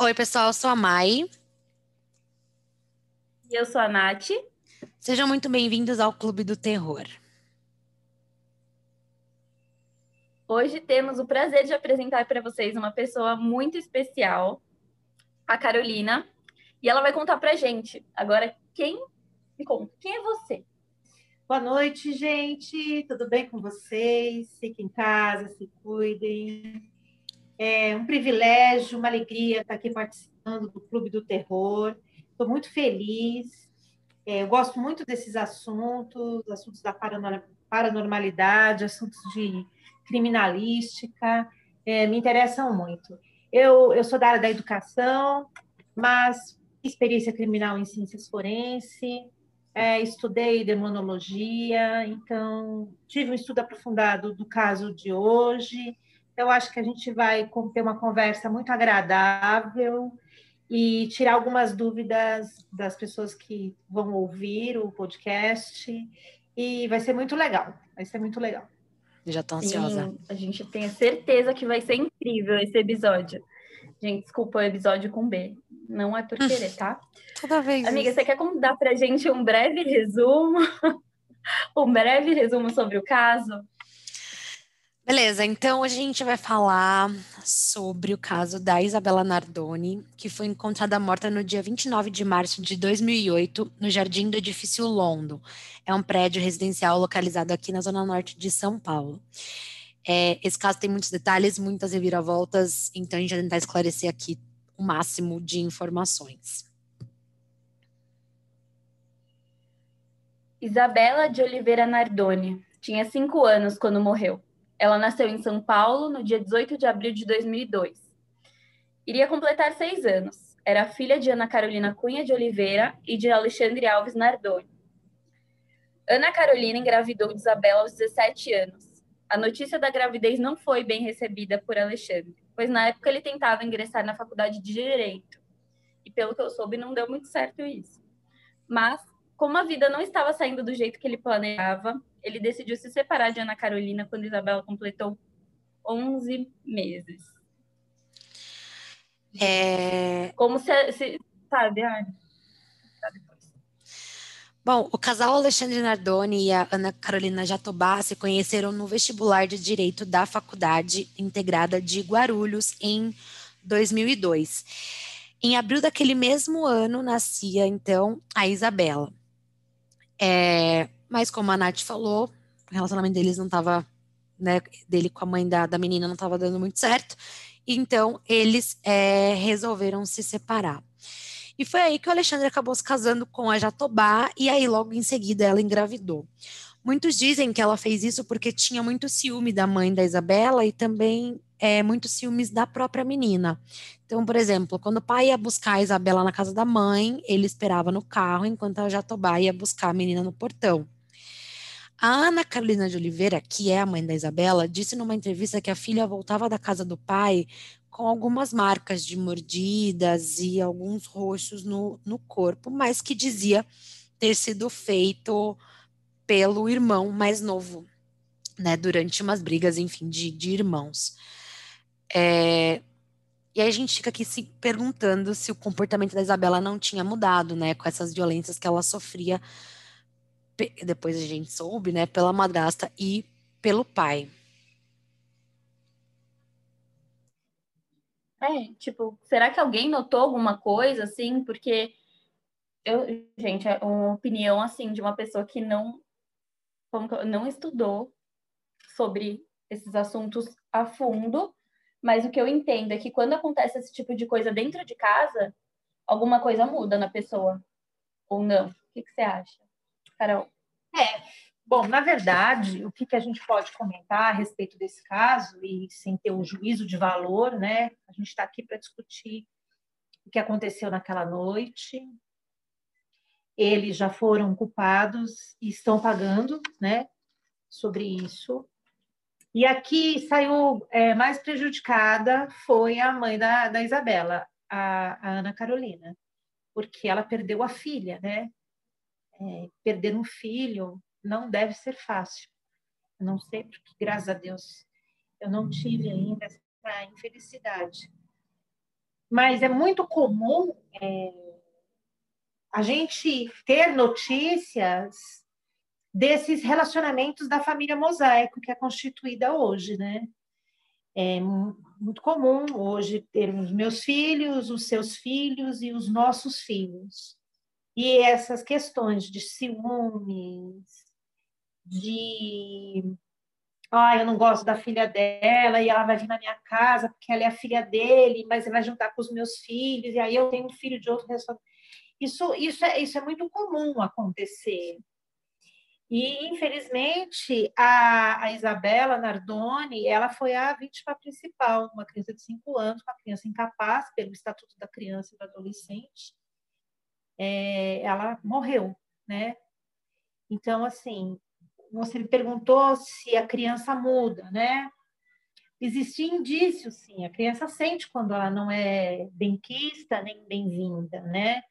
Oi, pessoal, eu sou a Mai. E eu sou a Nath. Sejam muito bem-vindos ao Clube do Terror. Hoje temos o prazer de apresentar para vocês uma pessoa muito especial, a Carolina, e ela vai contar para gente. Agora, quem me conta? Quem é você? Boa noite, gente. Tudo bem com vocês? Fiquem em casa, se cuidem. É um privilégio, uma alegria estar aqui participando do Clube do Terror. Estou muito feliz. É, eu gosto muito desses assuntos, assuntos da paranormalidade, assuntos de criminalística, é, me interessam muito. Eu, eu sou da área da educação, mas experiência criminal em ciências forenses, é, estudei demonologia, então tive um estudo aprofundado do caso de hoje. Então, acho que a gente vai ter uma conversa muito agradável e tirar algumas dúvidas das pessoas que vão ouvir o podcast. E vai ser muito legal. Vai ser muito legal. Já estou ansiosa. Sim, a gente tem certeza que vai ser incrível esse episódio. Gente, desculpa o episódio com B. Não é por querer, tá? Toda vez. Amiga, você quer dar pra gente um breve resumo? um breve resumo sobre o caso? Beleza, então a gente vai falar sobre o caso da Isabela Nardoni, que foi encontrada morta no dia 29 de março de 2008, no jardim do edifício Londo. É um prédio residencial localizado aqui na zona norte de São Paulo. É, esse caso tem muitos detalhes, muitas reviravoltas, então a gente vai tentar esclarecer aqui o máximo de informações. Isabela de Oliveira Nardoni tinha cinco anos quando morreu. Ela nasceu em São Paulo no dia 18 de abril de 2002. Iria completar seis anos. Era filha de Ana Carolina Cunha de Oliveira e de Alexandre Alves Nardoni. Ana Carolina engravidou de Isabela aos 17 anos. A notícia da gravidez não foi bem recebida por Alexandre, pois na época ele tentava ingressar na faculdade de Direito. E pelo que eu soube, não deu muito certo isso. Mas, como a vida não estava saindo do jeito que ele planejava, ele decidiu se separar de Ana Carolina quando Isabela completou 11 meses. É... Como se, se sabe, Bom, o casal Alexandre Nardoni e a Ana Carolina Jatobá se conheceram no vestibular de Direito da Faculdade Integrada de Guarulhos em 2002. Em abril daquele mesmo ano nascia, então, a Isabela. É, mas como a Nath falou, o relacionamento deles não estava, né, dele com a mãe da, da menina não estava dando muito certo, então eles é, resolveram se separar. E foi aí que o Alexandre acabou se casando com a Jatobá, e aí logo em seguida ela engravidou. Muitos dizem que ela fez isso porque tinha muito ciúme da mãe da Isabela e também é, muitos ciúmes da própria menina. Então, por exemplo, quando o pai ia buscar a Isabela na casa da mãe, ele esperava no carro enquanto a Jatobá ia buscar a menina no portão. A Ana Carolina de Oliveira, que é a mãe da Isabela, disse numa entrevista que a filha voltava da casa do pai com algumas marcas de mordidas e alguns roxos no, no corpo, mas que dizia ter sido feito pelo irmão mais novo, né, durante umas brigas, enfim, de, de irmãos. É, e aí a gente fica aqui se perguntando se o comportamento da Isabela não tinha mudado, né, com essas violências que ela sofria depois a gente soube, né, pela madrasta e pelo pai. É, tipo, será que alguém notou alguma coisa assim? Porque eu, gente, é uma opinião assim de uma pessoa que não não estudou sobre esses assuntos a fundo, mas o que eu entendo é que quando acontece esse tipo de coisa dentro de casa, alguma coisa muda na pessoa ou não. O que, que você acha? Carol? É, bom, na verdade, o que, que a gente pode comentar a respeito desse caso, e sem ter um juízo de valor, né? A gente está aqui para discutir o que aconteceu naquela noite. Eles já foram culpados e estão pagando, né? Sobre isso. E aqui saiu é, mais prejudicada foi a mãe da, da Isabela, a, a Ana Carolina, porque ela perdeu a filha, né? é, perder um filho não deve ser fácil. Não sei, porque, graças a Deus, eu não tive ainda essa infelicidade. mas é muito comum é, a gente ter notícias desses relacionamentos da família mosaico que é constituída hoje, né? É muito comum hoje termos meus filhos, os seus filhos e os nossos filhos. E essas questões de ciúmes, de ah, eu não gosto da filha dela e ela vai vir na minha casa porque ela é a filha dele, mas vai juntar com os meus filhos e aí eu tenho um filho de outro Isso, isso, é, isso é muito comum acontecer. E, infelizmente, a, a Isabela Nardoni, ela foi a vítima principal, uma criança de 5 anos, uma criança incapaz pelo Estatuto da Criança e do Adolescente. É, ela morreu, né? Então, assim, você me perguntou se a criança muda, né? Existem indícios, sim. A criança sente quando ela não é benquista nem bem-vinda, né?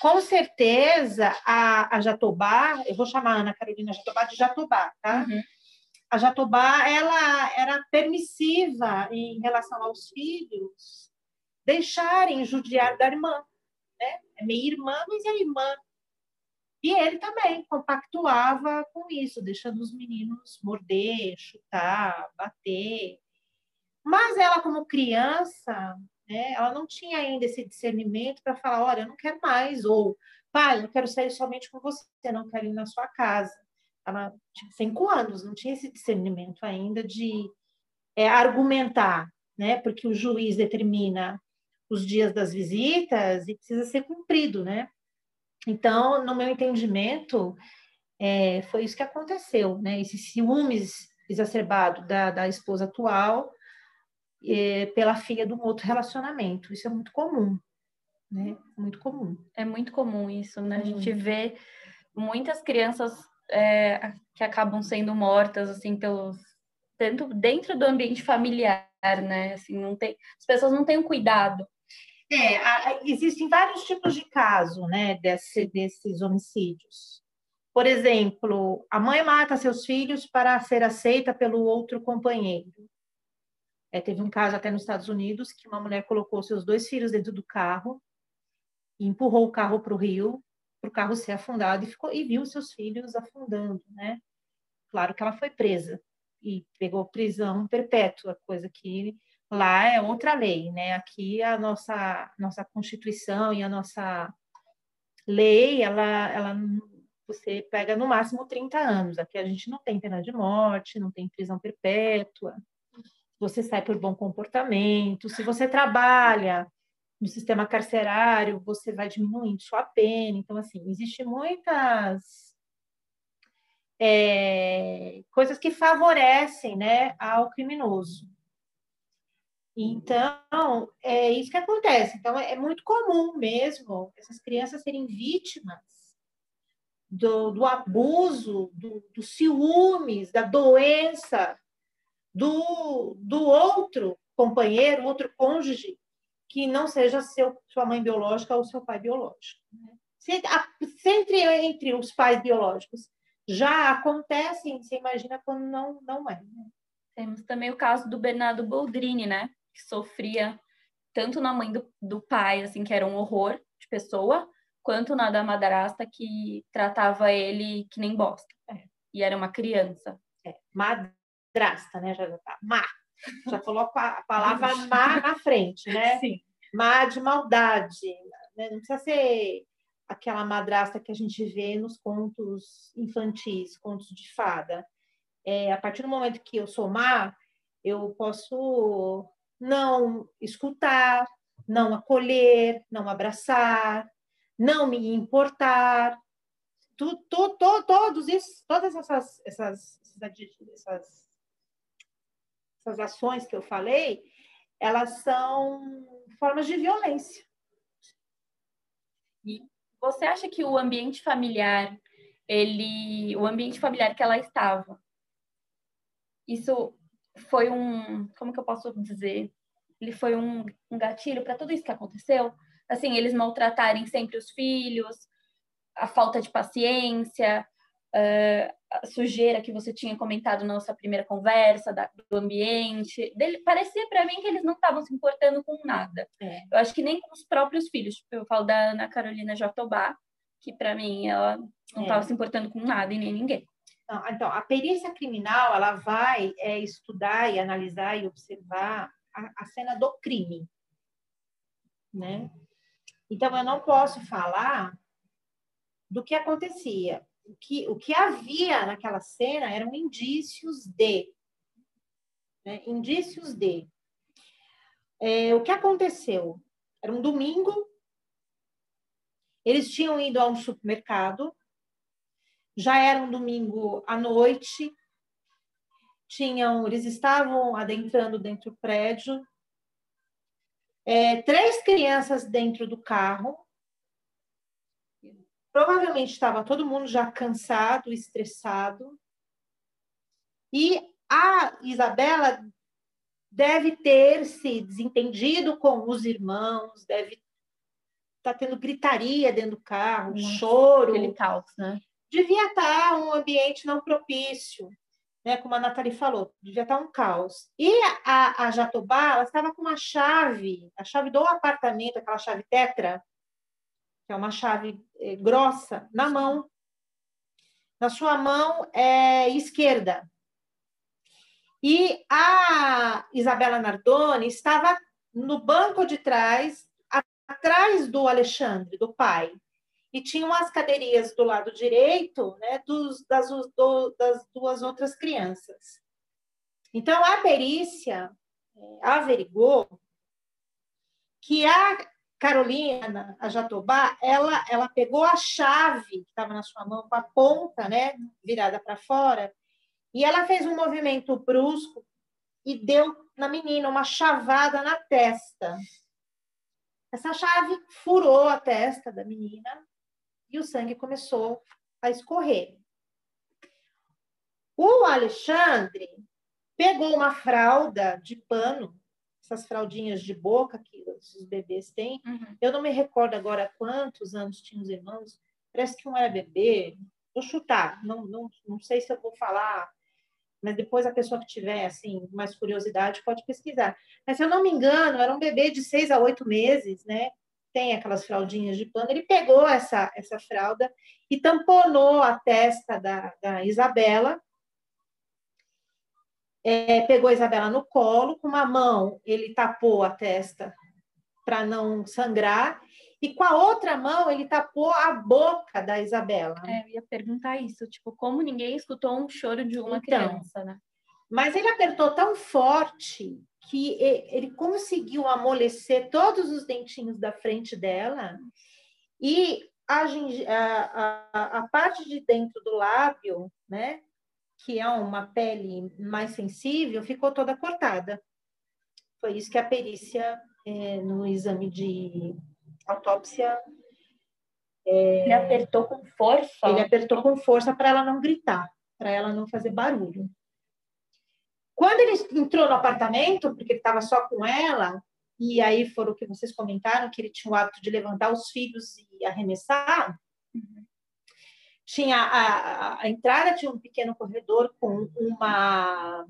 Com certeza, a, a Jatobá, eu vou chamar a Ana Carolina Jatobá de Jatobá, tá? Uhum. A Jatobá, ela era permissiva em relação aos filhos deixarem judiar da irmã, né? É minha irmã, mas é irmã. E ele também compactuava com isso, deixando os meninos morder, chutar, bater. Mas ela, como criança, né, ela não tinha ainda esse discernimento para falar: olha, eu não quero mais, ou pai, eu quero sair somente com você, não quero ir na sua casa. Ela tinha cinco anos, não tinha esse discernimento ainda de é, argumentar, né, porque o juiz determina os dias das visitas e precisa ser cumprido, né? Então, no meu entendimento, é, foi isso que aconteceu, né? Esse ciúmes exacerbado da, da esposa atual é, pela filha de um outro relacionamento. Isso é muito comum, né? Muito comum. É muito comum isso, né? A gente vê muitas crianças é, que acabam sendo mortas, assim, pelos... Tanto dentro do ambiente familiar, né? Assim, não tem... As pessoas não têm um cuidado é, existem vários tipos de caso, né, desse, desses homicídios. Por exemplo, a mãe mata seus filhos para ser aceita pelo outro companheiro. É, teve um caso até nos Estados Unidos que uma mulher colocou seus dois filhos dentro do carro e empurrou o carro para o rio, para o carro ser afundado e, ficou, e viu seus filhos afundando, né? Claro que ela foi presa e pegou prisão perpétua, coisa que Lá é outra lei, né? Aqui a nossa nossa Constituição e a nossa lei, ela, ela você pega no máximo 30 anos. Aqui a gente não tem pena de morte, não tem prisão perpétua. Você sai por bom comportamento. Se você trabalha no sistema carcerário, você vai diminuindo sua pena. Então, assim, existe muitas é, coisas que favorecem né, ao criminoso. Então, é isso que acontece. Então, é muito comum mesmo essas crianças serem vítimas do, do abuso, do, do, ciúmes, da doença do, do outro companheiro, outro cônjuge, que não seja seu, sua mãe biológica ou seu pai biológico. Né? Se, a, se entre, entre os pais biológicos já acontecem, você imagina quando não, não é. Né? Temos também o caso do Bernardo Boldrini, né? que sofria tanto na mãe do, do pai, assim, que era um horror de pessoa, quanto na da madrasta, que tratava ele que nem bosta. É. E era uma criança. É. Madrasta, né? Já tá. Má. Já coloco a palavra má na frente, né? Sim. Má de maldade. Né? Não precisa ser aquela madrasta que a gente vê nos contos infantis, contos de fada. É, a partir do momento que eu sou má, eu posso não escutar, não acolher, não abraçar, não me importar. Tu, tu, tu, todos isso, todas essas, essas, essas, essas ações que eu falei, elas são formas de violência. E você acha que o ambiente familiar, ele, o ambiente familiar que ela estava, isso foi um, como que eu posso dizer? Ele foi um, um gatilho para tudo isso que aconteceu. Assim, eles maltratarem sempre os filhos, a falta de paciência, uh, a sujeira que você tinha comentado na nossa primeira conversa, da, do ambiente. Dele, parecia para mim que eles não estavam se importando com nada. É. Eu acho que nem com os próprios filhos. Eu falo da Ana Carolina Jatobá, que para mim ela não estava é. se importando com nada e nem ninguém. Então, a perícia criminal ela vai é, estudar e analisar e observar a, a cena do crime, né? Então, eu não posso falar do que acontecia. O que, o que havia naquela cena eram indícios de. Né? Indícios de. É, o que aconteceu? Era um domingo, eles tinham ido a um supermercado, já era um domingo à noite, tinham, eles estavam adentrando dentro do prédio, é, três crianças dentro do carro. Provavelmente estava todo mundo já cansado, estressado. E a Isabela deve ter se desentendido com os irmãos, deve estar tá tendo gritaria dentro do carro, Nossa, choro. Aquele caos, né? Devia estar tá um ambiente não propício né, como a Nathalie falou, devia estar um caos. E a, a Jatobá, ela estava com uma chave, a chave do apartamento, aquela chave tetra, que é uma chave eh, grossa, na mão. Na sua mão é, esquerda. E a Isabela Nardoni estava no banco de trás, atrás do Alexandre, do pai e tinham as cadeirinhas do lado direito né, dos, das, do, das duas outras crianças. Então, a perícia é, averigou que a Carolina, a Jatobá, ela, ela pegou a chave que estava na sua mão, com a ponta né, virada para fora, e ela fez um movimento brusco e deu na menina uma chavada na testa. Essa chave furou a testa da menina e o sangue começou a escorrer. O Alexandre pegou uma fralda de pano, essas fraldinhas de boca que os bebês têm. Uhum. Eu não me recordo agora quantos anos tinham os irmãos. Parece que um era bebê. Vou chutar, não, não, não sei se eu vou falar, mas depois a pessoa que tiver assim mais curiosidade pode pesquisar. Mas se eu não me engano, era um bebê de seis a oito meses, né? tem aquelas fraldinhas de pano, ele pegou essa, essa fralda e tamponou a testa da, da Isabela, é, pegou a Isabela no colo, com uma mão ele tapou a testa para não sangrar, e com a outra mão ele tapou a boca da Isabela. É, eu ia perguntar isso, tipo, como ninguém escutou um choro de uma então, criança, né? Mas ele apertou tão forte que ele conseguiu amolecer todos os dentinhos da frente dela e a, a, a, parte de dentro do lábio, né, que é uma pele mais sensível, ficou toda cortada. Foi isso que a perícia, é, no exame de autópsia. É, ele apertou com força? Ele apertou com força para ela não gritar, para ela não fazer barulho. Quando ele entrou no apartamento, porque ele estava só com ela, e aí foram o que vocês comentaram, que ele tinha o hábito de levantar os filhos e arremessar, uhum. Tinha a, a, entrada tinha um pequeno corredor com uma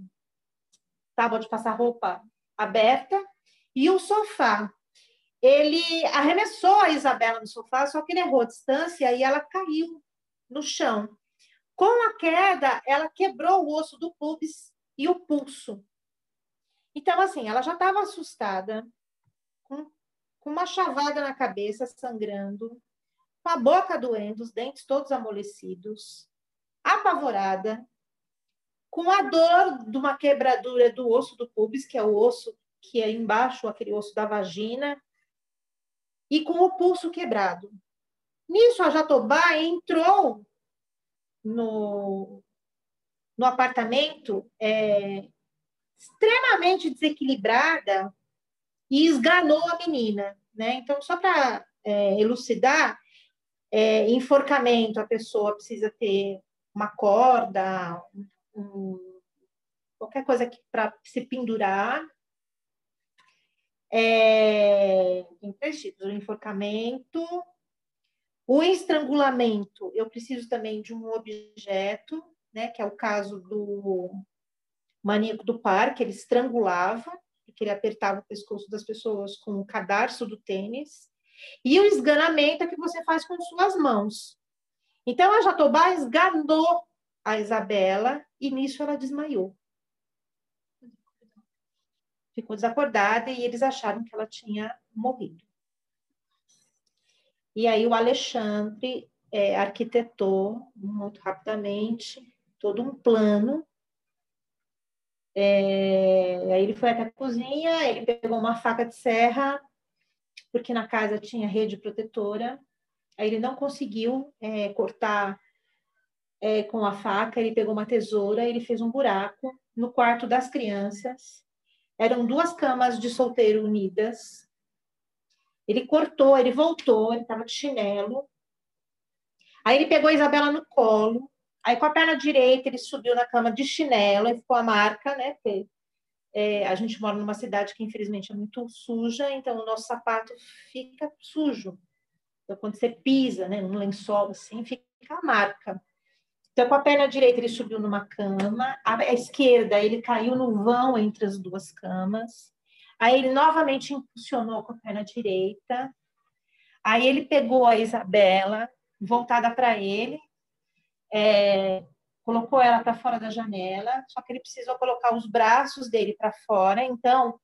tábua de passar roupa aberta e o sofá. Ele arremessou a Isabela no sofá, só que ele errou a distância e ela caiu no chão. Com a queda, ela quebrou o osso do pubis e o pulso. Então, assim, ela já estava assustada, com uma chavada na cabeça, sangrando, com a boca doendo, os dentes todos amolecidos, apavorada, com a dor de uma quebradura do osso do pubis, que é o osso que é embaixo, aquele osso da vagina, e com o pulso quebrado. Nisso, a Jatobá entrou no, no apartamento é, extremamente desequilibrada e esganou a menina, né? Então, só para é, elucidar, é, enforcamento, a pessoa precisa ter uma corda, um, qualquer coisa para se pendurar. É, o enforcamento, O estrangulamento, eu preciso também de um objeto, né, que é o caso do maníaco do parque, ele estrangulava, porque ele apertava o pescoço das pessoas com o cadarço do tênis. E o esganamento é que você faz com suas mãos. Então, a Jatobá esganou a Isabela e nisso ela desmaiou. Ficou desacordada e eles acharam que ela tinha morrido. E aí o Alexandre é, arquitetou muito rapidamente todo um plano. É, aí ele foi até a cozinha, ele pegou uma faca de serra, porque na casa tinha rede protetora. Aí ele não conseguiu é, cortar é, com a faca, ele pegou uma tesoura, ele fez um buraco no quarto das crianças. Eram duas camas de solteiro unidas, ele cortou, ele voltou, ele estava de chinelo. Aí ele pegou a Isabela no colo. Aí com a perna direita ele subiu na cama de chinelo e ficou a marca, né? É, a gente mora numa cidade que infelizmente é muito suja, então o nosso sapato fica sujo. Então quando você pisa, né, num lençol assim, fica a marca. Então, com a perna direita, ele subiu numa cama, a esquerda, ele caiu no vão entre as duas camas. Aí ele novamente impulsionou com a perna direita. Aí ele pegou a Isabela, voltada para ele, é, colocou ela para fora da janela, só que ele precisou colocar os braços dele para fora. Então,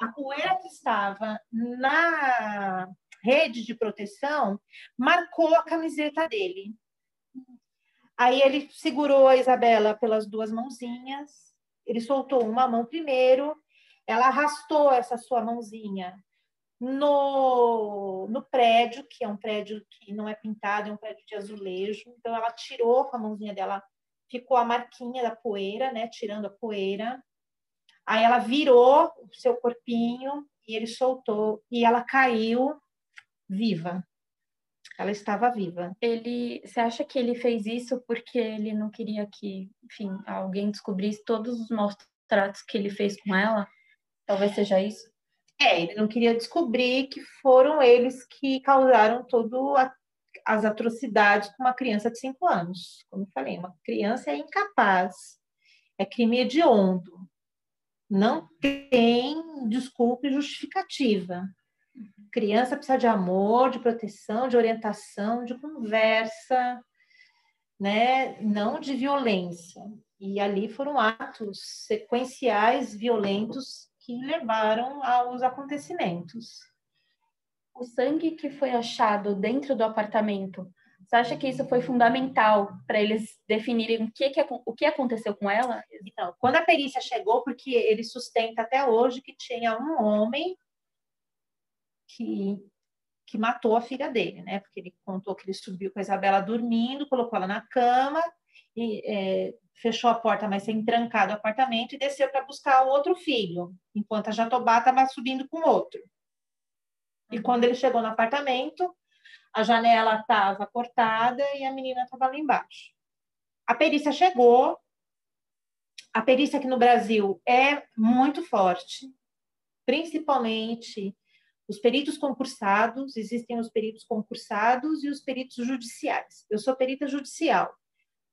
a poeira que estava na rede de proteção marcou a camiseta dele. Aí ele segurou a Isabela pelas duas mãozinhas, ele soltou uma mão primeiro ela arrastou essa sua mãozinha no, no prédio, que é um prédio que não é pintado, é um prédio de azulejo. Então, ela tirou com a mãozinha dela, ficou a marquinha da poeira, né? Tirando a poeira. Aí ela virou o seu corpinho e ele soltou e ela caiu viva. Ela estava viva. Ele, você acha que ele fez isso porque ele não queria que, enfim, alguém descobrisse todos os maus tratos que ele fez com ela? Talvez seja isso. É, ele não queria descobrir que foram eles que causaram todas as atrocidades com uma criança de cinco anos. Como eu falei, uma criança é incapaz, é crime hediondo. Não tem desculpa e justificativa. Criança precisa de amor, de proteção, de orientação, de conversa, né? não de violência. E ali foram atos sequenciais violentos que levaram aos acontecimentos. O sangue que foi achado dentro do apartamento, você acha que isso foi fundamental para eles definirem o que, que, o que aconteceu com ela? Então, quando a perícia chegou, porque ele sustenta até hoje que tinha um homem que, que matou a filha dele, né? Porque ele contou que ele subiu com a Isabela dormindo, colocou ela na cama e é, fechou a porta, mas sem trancado o apartamento, e desceu para buscar o outro filho, enquanto a Jatobá estava subindo com outro. E uhum. quando ele chegou no apartamento, a janela estava cortada e a menina estava lá embaixo. A perícia chegou. A perícia aqui no Brasil é muito forte, principalmente os peritos concursados, existem os peritos concursados e os peritos judiciais. Eu sou perita judicial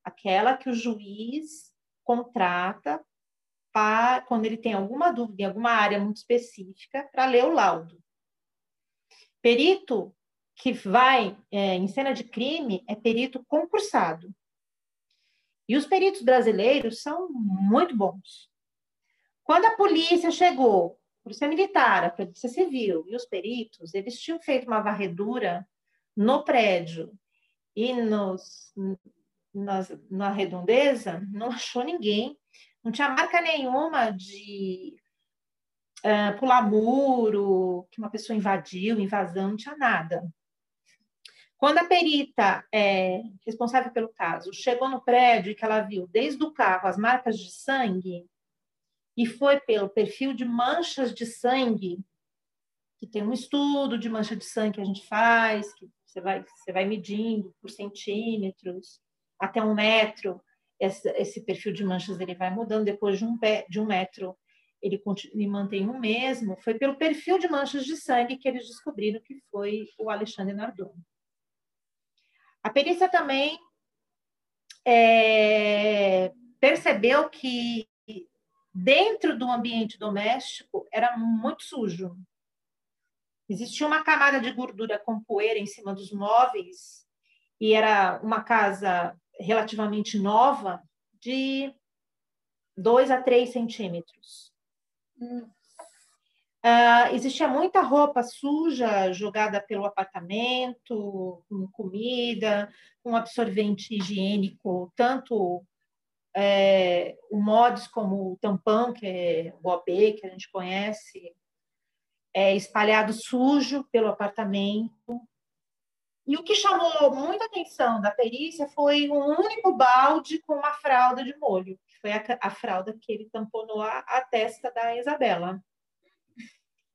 aquela que o juiz contrata para, quando ele tem alguma dúvida em alguma área muito específica, para ler o laudo. Perito que vai é, em cena de crime é perito concursado. E os peritos brasileiros são muito bons. Quando a polícia chegou, a polícia militar, a polícia civil e os peritos, eles tinham feito uma varredura no prédio e nos, na, na redondeza, não achou ninguém, não tinha marca nenhuma de uh, pular muro, que uma pessoa invadiu, invasão, não tinha nada. Quando a perita é, responsável pelo caso chegou no prédio e que ela viu desde o carro as marcas de sangue e foi pelo perfil de manchas de sangue, que tem um estudo de mancha de sangue que a gente faz, que você vai, você vai medindo por centímetros, até um metro, esse, esse perfil de manchas ele vai mudando, depois de um, de um metro ele, ele mantém o mesmo, foi pelo perfil de manchas de sangue que eles descobriram que foi o Alexandre Nardoni. A perícia também é, percebeu que dentro do ambiente doméstico era muito sujo. Existia uma camada de gordura com poeira em cima dos móveis e era uma casa relativamente nova, de 2 a 3 centímetros. Uh, existia muita roupa suja jogada pelo apartamento, com comida, com absorvente higiênico, tanto é, o mods como o tampão, que é o OB, que a gente conhece, é, espalhado sujo pelo apartamento. E o que chamou muita atenção da perícia foi um único balde com uma fralda de molho, que foi a, a fralda que ele tamponou a, a testa da Isabela.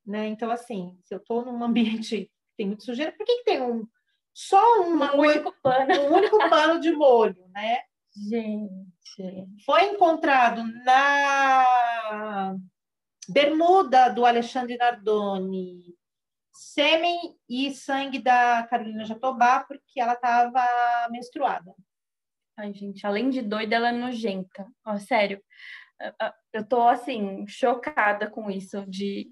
Né? Então, assim, se eu estou num ambiente que tem muito sujeira, por que, que tem um, só uma, um, único pano. um único pano de molho, né? Gente. Foi encontrado na bermuda do Alexandre Nardoni sêmen e sangue da Carolina Jatobá, porque ela estava menstruada. Ai, gente, além de doida, ela é nojenta. Ó, sério. Eu tô, assim, chocada com isso, de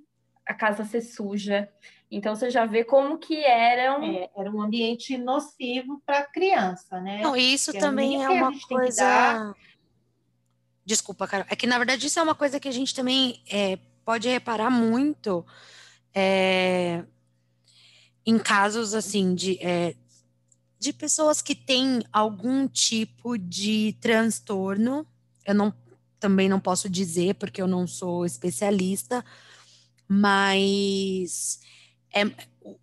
a casa ser suja. Então você já vê como que era um, é, era um ambiente nocivo para a criança, né? Não, isso também é uma coisa. Desculpa, Carol. É que na verdade isso é uma coisa que a gente também é, pode reparar muito é, em casos assim de é, de pessoas que têm algum tipo de transtorno. Eu não também não posso dizer porque eu não sou especialista, mas é,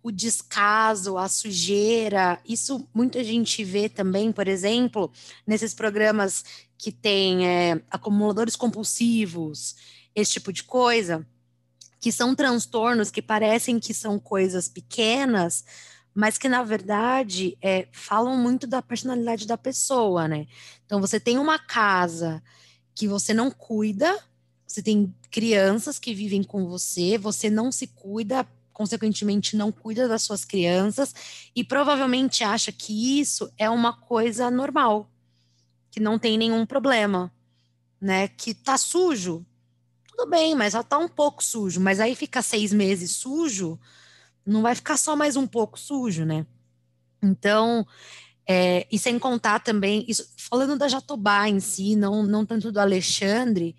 o descaso, a sujeira, isso muita gente vê também, por exemplo, nesses programas que tem é, acumuladores compulsivos, esse tipo de coisa, que são transtornos que parecem que são coisas pequenas, mas que na verdade é, falam muito da personalidade da pessoa, né? Então você tem uma casa que você não cuida, você tem crianças que vivem com você, você não se cuida, consequentemente não cuida das suas crianças e provavelmente acha que isso é uma coisa normal, que não tem nenhum problema, né? Que tá sujo, tudo bem, mas já tá um pouco sujo, mas aí fica seis meses sujo, não vai ficar só mais um pouco sujo, né? Então, é, e sem contar também, isso, falando da Jatobá em si, não, não tanto do Alexandre,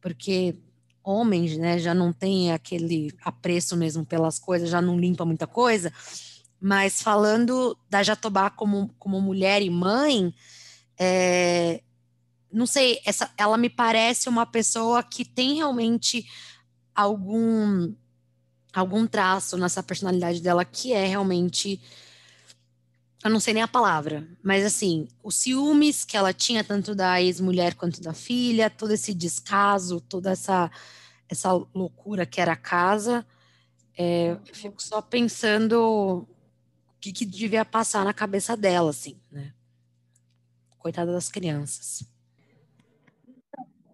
porque homens, né, já não tem aquele apreço mesmo pelas coisas, já não limpa muita coisa, mas falando da Jatobá como, como mulher e mãe, é, não sei, essa, ela me parece uma pessoa que tem realmente algum algum traço nessa personalidade dela que é realmente eu não sei nem a palavra, mas assim, os ciúmes que ela tinha, tanto da ex-mulher quanto da filha, todo esse descaso, toda essa, essa loucura que era a casa, é, eu fico só pensando o que, que devia passar na cabeça dela, assim, né? Coitada das crianças.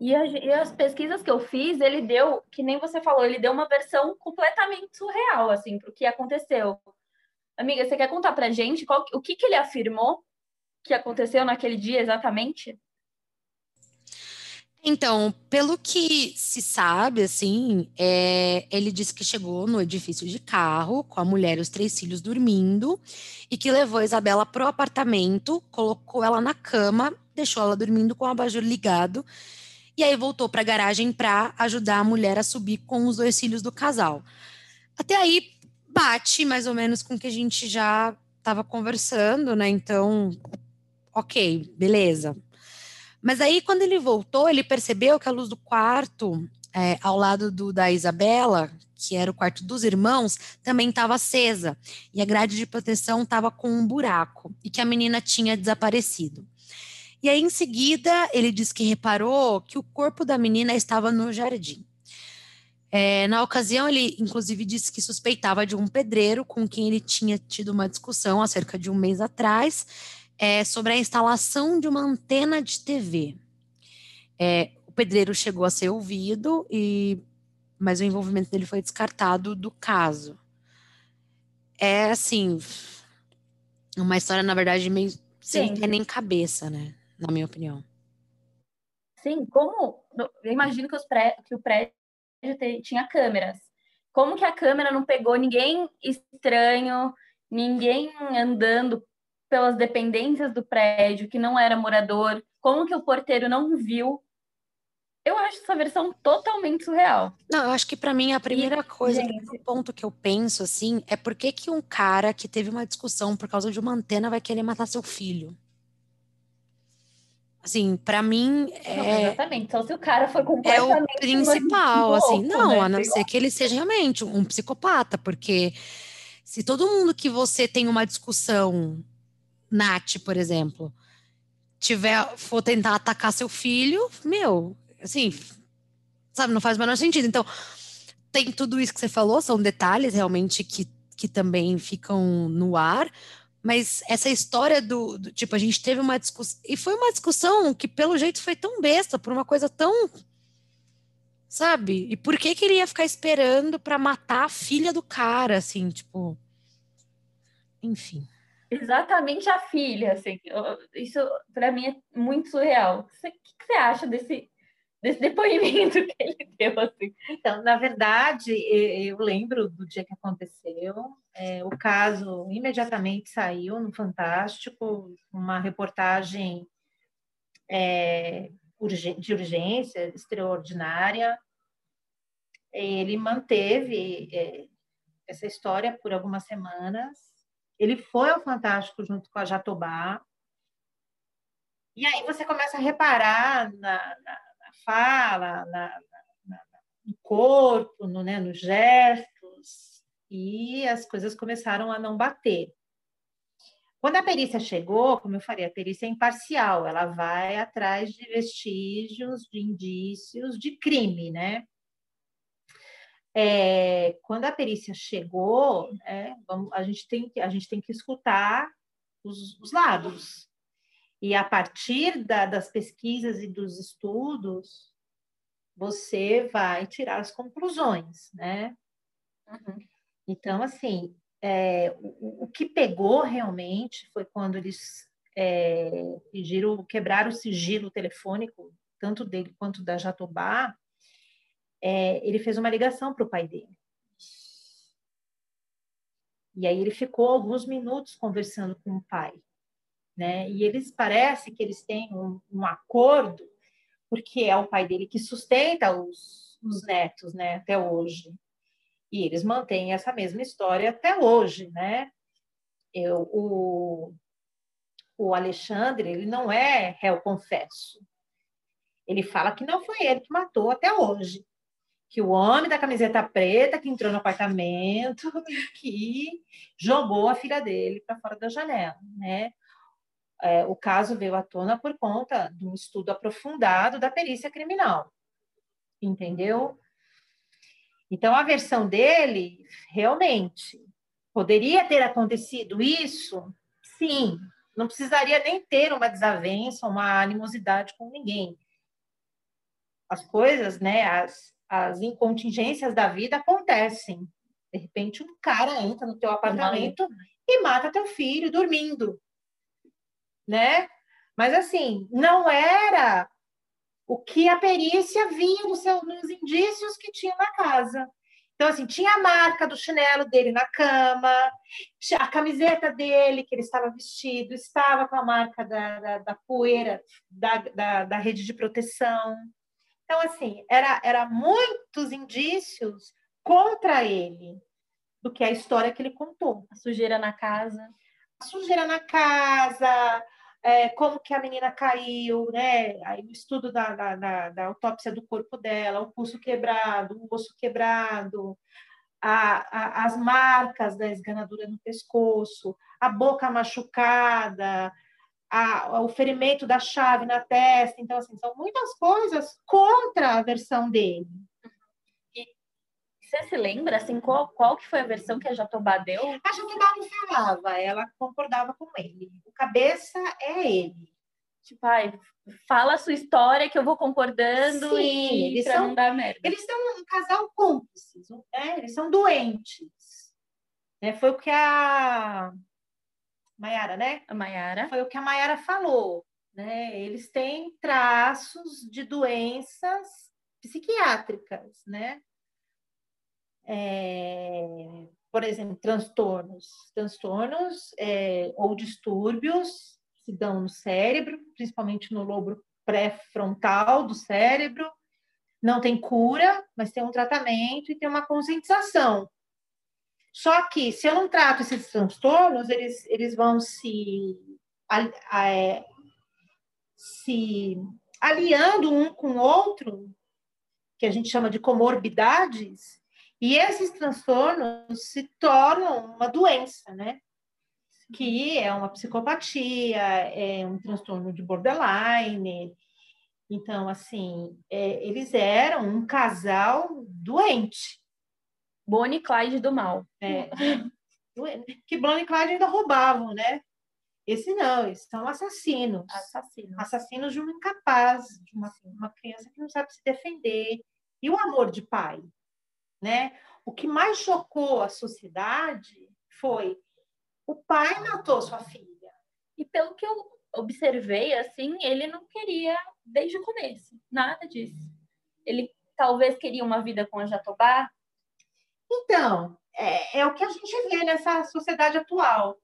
E, a, e, as pesquisas que eu fiz, ele deu, que nem você falou, ele deu uma versão completamente surreal, assim, para o que aconteceu. Amiga, você quer contar pra gente qual, o que, que ele afirmou que aconteceu naquele dia exatamente? Então, pelo que se sabe, assim, é, ele disse que chegou no edifício de carro com a mulher e os três filhos dormindo e que levou a Isabela pro apartamento, colocou ela na cama, deixou ela dormindo com o abajur ligado e aí voltou para a garagem para ajudar a mulher a subir com os dois filhos do casal. Até aí bate mais ou menos com o que a gente já estava conversando, né? Então, ok, beleza. Mas aí, quando ele voltou, ele percebeu que a luz do quarto, é, ao lado do da Isabela, que era o quarto dos irmãos, também estava acesa. E a grade de proteção estava com um buraco e que a menina tinha desaparecido. E aí, em seguida, ele disse que reparou que o corpo da menina estava no jardim. É, na ocasião, ele inclusive disse que suspeitava de um pedreiro com quem ele tinha tido uma discussão há cerca de um mês atrás é, sobre a instalação de uma antena de TV. É, o pedreiro chegou a ser ouvido, e, mas o envolvimento dele foi descartado do caso. É assim, Uma história, na verdade, meio sem ter nem cabeça, né? Na minha opinião. Sim, como. Eu imagino que, pré, que o prédio tinha câmeras. Como que a câmera não pegou ninguém estranho, ninguém andando pelas dependências do prédio que não era morador? Como que o porteiro não viu? Eu acho essa versão totalmente surreal. Não, eu acho que para mim a primeira e, coisa, gente... o primeiro ponto que eu penso assim, é por que que um cara que teve uma discussão por causa de uma antena vai querer matar seu filho? Assim, para mim é não, exatamente. Só se o cara foi completamente é o principal, assim, não, né? a não ser que ele seja realmente um psicopata, porque se todo mundo que você tem uma discussão, Nath, por exemplo, tiver for tentar atacar seu filho, meu, assim, sabe, não faz o menor sentido. Então, tem tudo isso que você falou, são detalhes realmente que, que também ficam no ar, mas essa história do, do, tipo, a gente teve uma discussão, e foi uma discussão que pelo jeito foi tão besta, por uma coisa tão sabe? E por que que ele ia ficar esperando para matar a filha do cara, assim, tipo, enfim. Exatamente a filha, assim. Isso para mim é muito surreal. O que, você acha desse desse depoimento que ele deu. Assim. Então, na verdade, eu lembro do dia que aconteceu. É, o caso imediatamente saiu no Fantástico, uma reportagem é, de urgência extraordinária. Ele manteve é, essa história por algumas semanas. Ele foi ao Fantástico junto com a Jatobá. E aí você começa a reparar na, na fala, na, na, no corpo, no, né, nos gestos, e as coisas começaram a não bater. Quando a perícia chegou, como eu falei, a perícia é imparcial, ela vai atrás de vestígios, de indícios de crime, né? É, quando a perícia chegou, é, vamos, a, gente tem que, a gente tem que escutar os, os lados. E a partir da, das pesquisas e dos estudos, você vai tirar as conclusões, né? Uhum. Então, assim, é, o, o, que pegou realmente foi quando eles é, pediram, quebrar o sigilo telefônico, tanto dele quanto da Jatobá, é, ele fez uma ligação para o pai dele. E aí ele ficou alguns minutos conversando com o pai né? E eles parece que eles têm um, um acordo, porque é o pai dele que sustenta os, os netos, né? Até hoje. E eles mantêm essa mesma história até hoje, né? Eu, o, o Alexandre, ele não é réu confesso. Ele fala que não foi ele que matou até hoje. Que o homem da camiseta preta que entrou no apartamento e que jogou a filha dele para fora da janela, né? É, o caso veio à tona por conta de um estudo aprofundado da perícia criminal, entendeu? Então, a versão dele, realmente, poderia ter acontecido isso? Sim, não precisaria nem ter uma desavença, uma animosidade com ninguém. As coisas, né, as, as incontingências da vida acontecem. De repente, um cara entra no teu apartamento e mata teu filho dormindo né? Mas assim, não era o que a perícia via no seu, nos indícios que tinha na casa. Então, assim, tinha a marca do chinelo dele na cama, a camiseta dele, que ele estava vestido, estava com a marca da, da, da poeira da, da, da, rede de proteção. Então, assim, era, era muitos indícios contra ele do que a história que ele contou. A sujeira na casa. A sujeira na casa, é, como que a menina caiu, né? Aí o estudo da, da, da, da, autópsia do corpo dela, o pulso quebrado, o osso quebrado, a, a, as marcas da esganadura no pescoço, a boca machucada, a, o ferimento da chave na testa. Então, assim, são muitas coisas contra a versão dele. Você se lembra, assim, qual, qual que foi a versão que a Jatobá deu? A Jatobá não falava, ela concordava com ele. O cabeça é ele. Tipo, ai, fala a sua história que eu vou concordando Sim, e eles são, não dar merda. Eles são um casal cúmplices, né? eles são doentes. Né? Foi o que a, Maiara, né? A Maiara. Foi o que a Maiara falou, né? Eles têm traços de doenças psiquiátricas, né? É, por exemplo, transtornos, transtornos é, ou distúrbios se dão no cérebro, principalmente no lobo pré-frontal do cérebro. Não tem cura, mas tem um tratamento e tem uma conscientização. Só que, se eu não trato esses transtornos, eles, eles vão se, é, se aliando um com o outro, que a gente chama de comorbidades, e esses transtornos se tornam uma doença, né? Que é uma psicopatia, é um transtorno de borderline. Então, assim, é, eles eram um casal doente. Bonnie e Clyde do mal. É. que Bonnie e Clyde ainda roubavam, né? Esse não, eles são assassinos. Assassinos. Assassinos de um incapaz, de uma, uma criança que não sabe se defender. E o amor de pai, né? O que mais chocou a sociedade foi o pai matou sua filha. E pelo que eu observei, assim, ele não queria desde o começo, nada disso. Ele talvez queria uma vida com a Jatobá, então, é, é o que a gente vê nessa sociedade atual.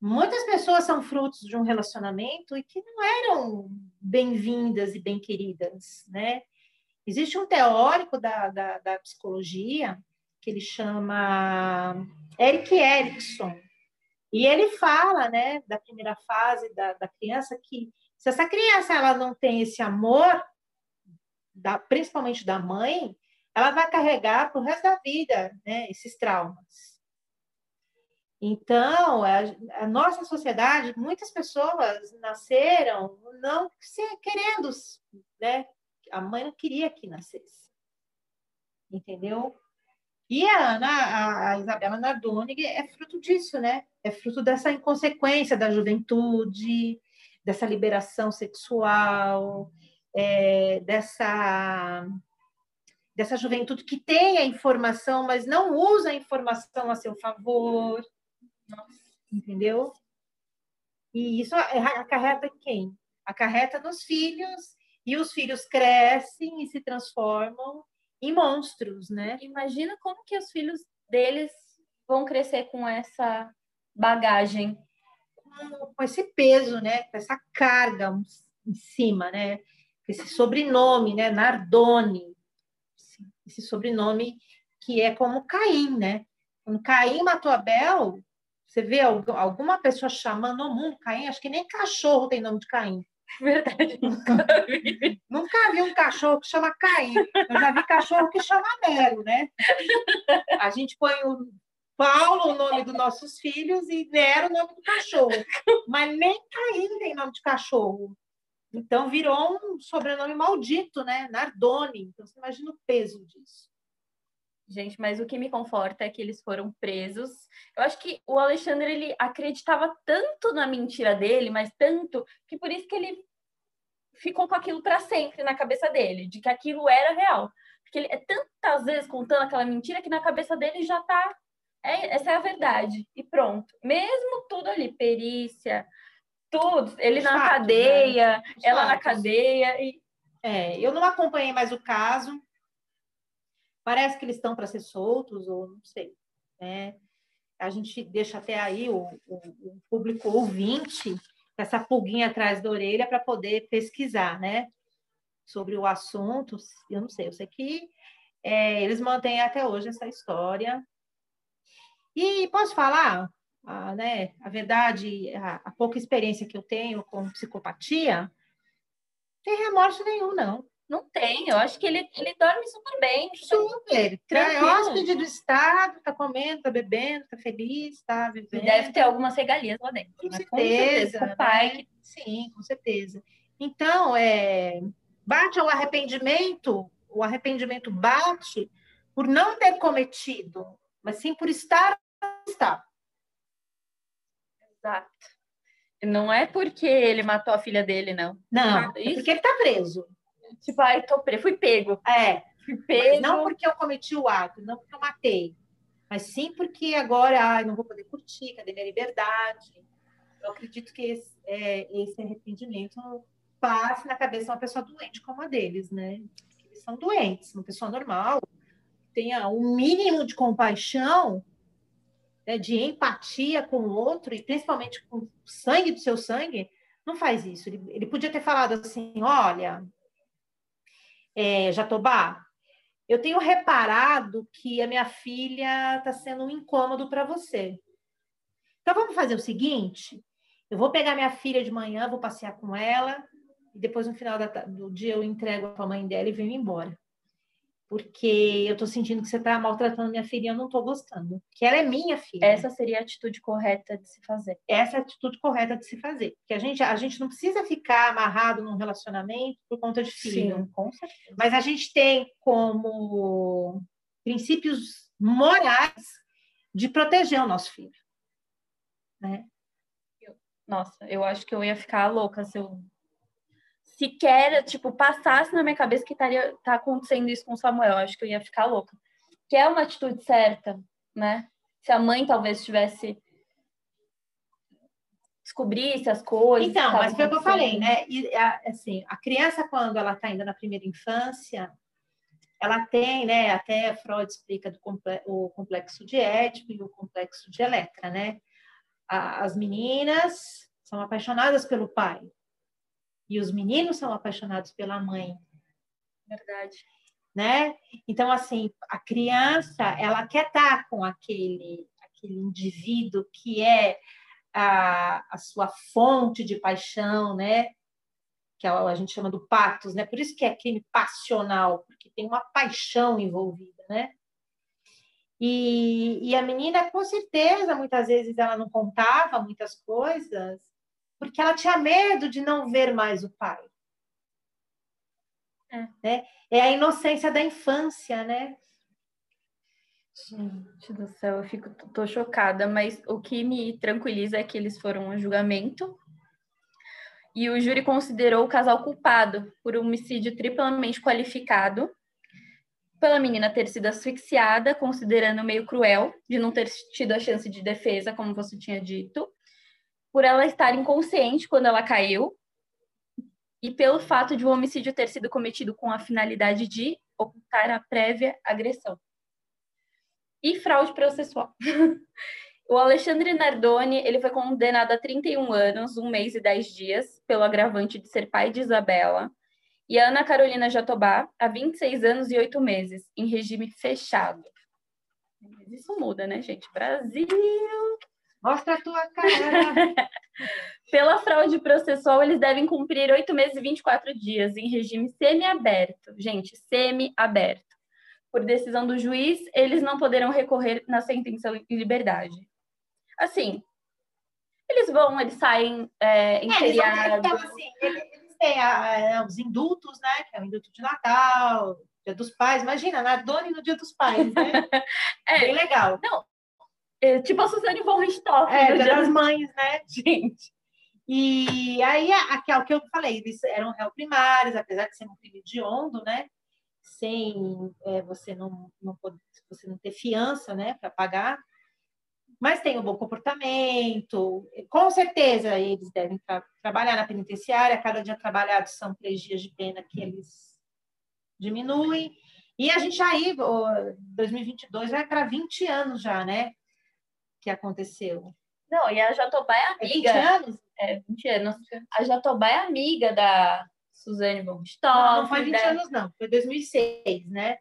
Muitas pessoas são frutos de um relacionamento e que não eram bem-vindas e bem-queridas, né? Existe um teórico da, da, da, psicologia que ele chama Eric Erickson, e ele fala, né, da primeira fase da, da criança, que se essa criança ela não tem esse amor, da, principalmente da mãe, ela vai carregar para o resto da vida né, esses traumas. Então, a, a, nossa sociedade, muitas pessoas nasceram não se, querendo, né? A mãe não queria que nascesse. Entendeu? E a Ana, a, Isabela Nardoni é fruto disso, né? É fruto dessa inconsequência da juventude, dessa liberação sexual, é, dessa dessa juventude que tem a informação, mas não usa a informação a seu favor. Entendeu? E isso acarreta quem? Acarreta nos filhos, e os filhos crescem e se transformam em monstros, né? Imagina como que os filhos deles vão crescer com essa bagagem. Com esse peso, né? Com essa carga em cima, né? Esse sobrenome, né? Nardoni esse sobrenome que é como Caim, né? Quando Caim matou Abel, você vê alguma pessoa chamando o mundo Caim, acho que nem cachorro tem nome de Caim. Verdade, nunca vi. nunca vi um cachorro que chama Caim. Eu já vi cachorro que chama Nero, né? A gente põe o Paulo, o nome dos nossos filhos, e Nero, o nome do cachorro. Mas nem Caim tem nome de cachorro. Então virou um sobrenome maldito, né? Nardoni. Então você imagina o peso disso. Gente, mas o que me conforta é que eles foram presos. Eu acho que o Alexandre ele acreditava tanto na mentira dele, mas tanto que por isso que ele ficou com aquilo para sempre na cabeça dele, de que aquilo era real. Porque ele é tantas vezes contando aquela mentira que na cabeça dele já tá é, essa é a verdade e pronto. Mesmo tudo ali, perícia, tudo. Ele na fatos, cadeia, né? ela na cadeia. E... É, eu não acompanhei mais o caso. Parece que eles estão para ser soltos, ou não sei. Né? A gente deixa até aí o, o, o público ouvinte essa pulguinha atrás da orelha para poder pesquisar, né? Sobre o assunto. Eu não sei, eu sei que é, eles mantêm até hoje essa história. E posso falar a, né, a verdade, a, a, pouca experiência que eu tenho com psicopatia, tem remorso nenhum, não. Não tem, eu acho que ele, ele dorme super bem. Super, é hóspede do Estado, tá comendo, tá bebendo, tá feliz, tá vivendo. Deve ter algumas regalias lá dentro. Com, certeza, com certeza, com o pai. Né? Sim, com certeza. Então, é, bate o arrependimento, o arrependimento bate por não ter cometido, mas sim por estar estar. Exato. Não é porque ele matou a filha dele, não. Não, é porque ele tá preso. Tipo, ai, tô preso, fui pego. É. Fui pego. Mas não porque eu cometi o ato, não porque eu matei. mas sim porque agora ah, não vou poder curtir, cadê minha liberdade? Eu acredito que esse, é, esse arrependimento passe na cabeça de uma pessoa doente como a deles, né? Eles são doentes, uma pessoa normal tenha um mínimo de compaixão, né, de empatia com o outro, e principalmente com o sangue do seu sangue, não faz isso. Ele, ele podia ter falado assim: olha, é, Jatobá, eu tenho reparado que a minha filha está sendo um incômodo para você. Então vamos fazer o seguinte: eu vou pegar minha filha de manhã, vou passear com ela, e depois no final da, do dia eu entrego a mãe dela e venho embora porque eu estou sentindo que você está maltratando minha filha e eu não estou gostando. Que ela é minha filha. Essa seria a atitude correta de se fazer. Essa é a atitude correta de se fazer. Porque a gente, a gente não precisa ficar amarrado num relacionamento por conta de filho. Sim, com certeza. Mas a gente tem como princípios morais de proteger o nosso filho. Né? Nossa, eu acho que eu ia ficar louca se eu sequer, tipo, passasse na minha cabeça que estaria tá acontecendo isso com o Samuel. Acho que eu ia ficar louca. Que é uma atitude certa, né? Se a mãe talvez tivesse descobrisse as coisas. Então, mas foi o que eu falei, né? E, assim, a criança, quando ela está ainda na primeira infância, ela tem, né? Até Freud explica do o complexo de Édipo e o complexo de Eletra, né? As meninas são apaixonadas pelo pai, e os meninos são apaixonados pela mãe. Verdade. Né? Então, assim, a criança, ela quer estar com aquele, aquele indivíduo que é a, a sua fonte de paixão, né? Que a, a gente chama do patos, né? Por isso que é crime passional, porque tem uma paixão envolvida, né? E, e, a menina, com certeza, muitas vezes ela não contava muitas coisas, porque ela tinha medo de não ver mais o pai. É, né? é a inocência da infância, né? Gente do céu, eu fico, tô chocada, mas o que me tranquiliza é que eles foram a julgamento e o júri considerou o casal culpado por homicídio triplamente qualificado pela menina ter sido asfixiada, considerando meio cruel de não ter tido a chance de defesa, como você tinha dito, por ela estar inconsciente quando ela caiu e pelo fato de o homicídio ter sido cometido com a finalidade de ocultar a prévia agressão. E fraude processual. o Alexandre Nardoni ele foi condenado a 31 anos, um mês e 10 dias, pelo agravante de ser pai de Isabela, e a Ana Carolina Jatobá a 26 anos e 8 meses, em regime fechado. Isso muda, né, gente? Brasil! Mostra a tua cara. Pela fraude processual, eles devem cumprir oito meses e 24 dias em regime semiaberto. Gente, semiaberto. Por decisão do juiz, eles não poderão recorrer na sentença em liberdade. Assim, eles vão, eles saem é, em é, feriado. Então, assim, eles, têm a, a, os indultos, né? Que é o indulto de Natal, Dia dos Pais. Imagina, Nardoni no Dia dos Pais, né? é, Bem legal. Não, é, tipo a Suzane von Richthofen. É, Dia das Mães, né? Gente. E aí, aqui, o que eu falei, eles eram réu primários, apesar de ser um crime de ondo, né? Sem é, você, não, não poder, você não ter fiança, né, para pagar. Mas tem um bom comportamento. Com certeza, eles devem tra trabalhar na penitenciária. Cada dia trabalhado são três dias de pena que eles diminuem. E a gente aí, 2022, vai para 20 anos já, né? Que aconteceu. Não, e a Jatobá é amiga. É 20 anos? É, 20 anos. A Jatobá é amiga da Suzane von Richthofen. Não, não foi 20 da... anos, não. Foi 2006, né?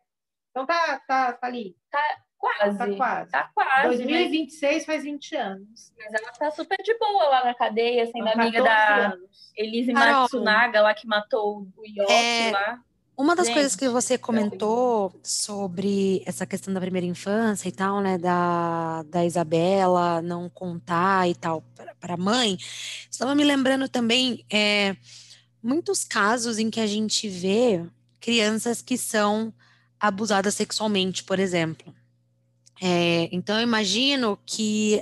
Então tá, tá, tá ali. Tá quase. Tá quase. Tá quase. 2026 mas... faz 20 anos. Mas ela tá super de boa lá na cadeia, sendo amiga da anos. Elise Matsunaga, lá que matou o Yoshi é... lá. Uma das Gente, coisas que você comentou sobre essa questão da primeira infância e tal, né, da, da Isabela não contar e tal para a mãe, estava me lembrando também é, muitos casos em que a gente vê crianças que são abusadas sexualmente, por exemplo. É, então, eu imagino que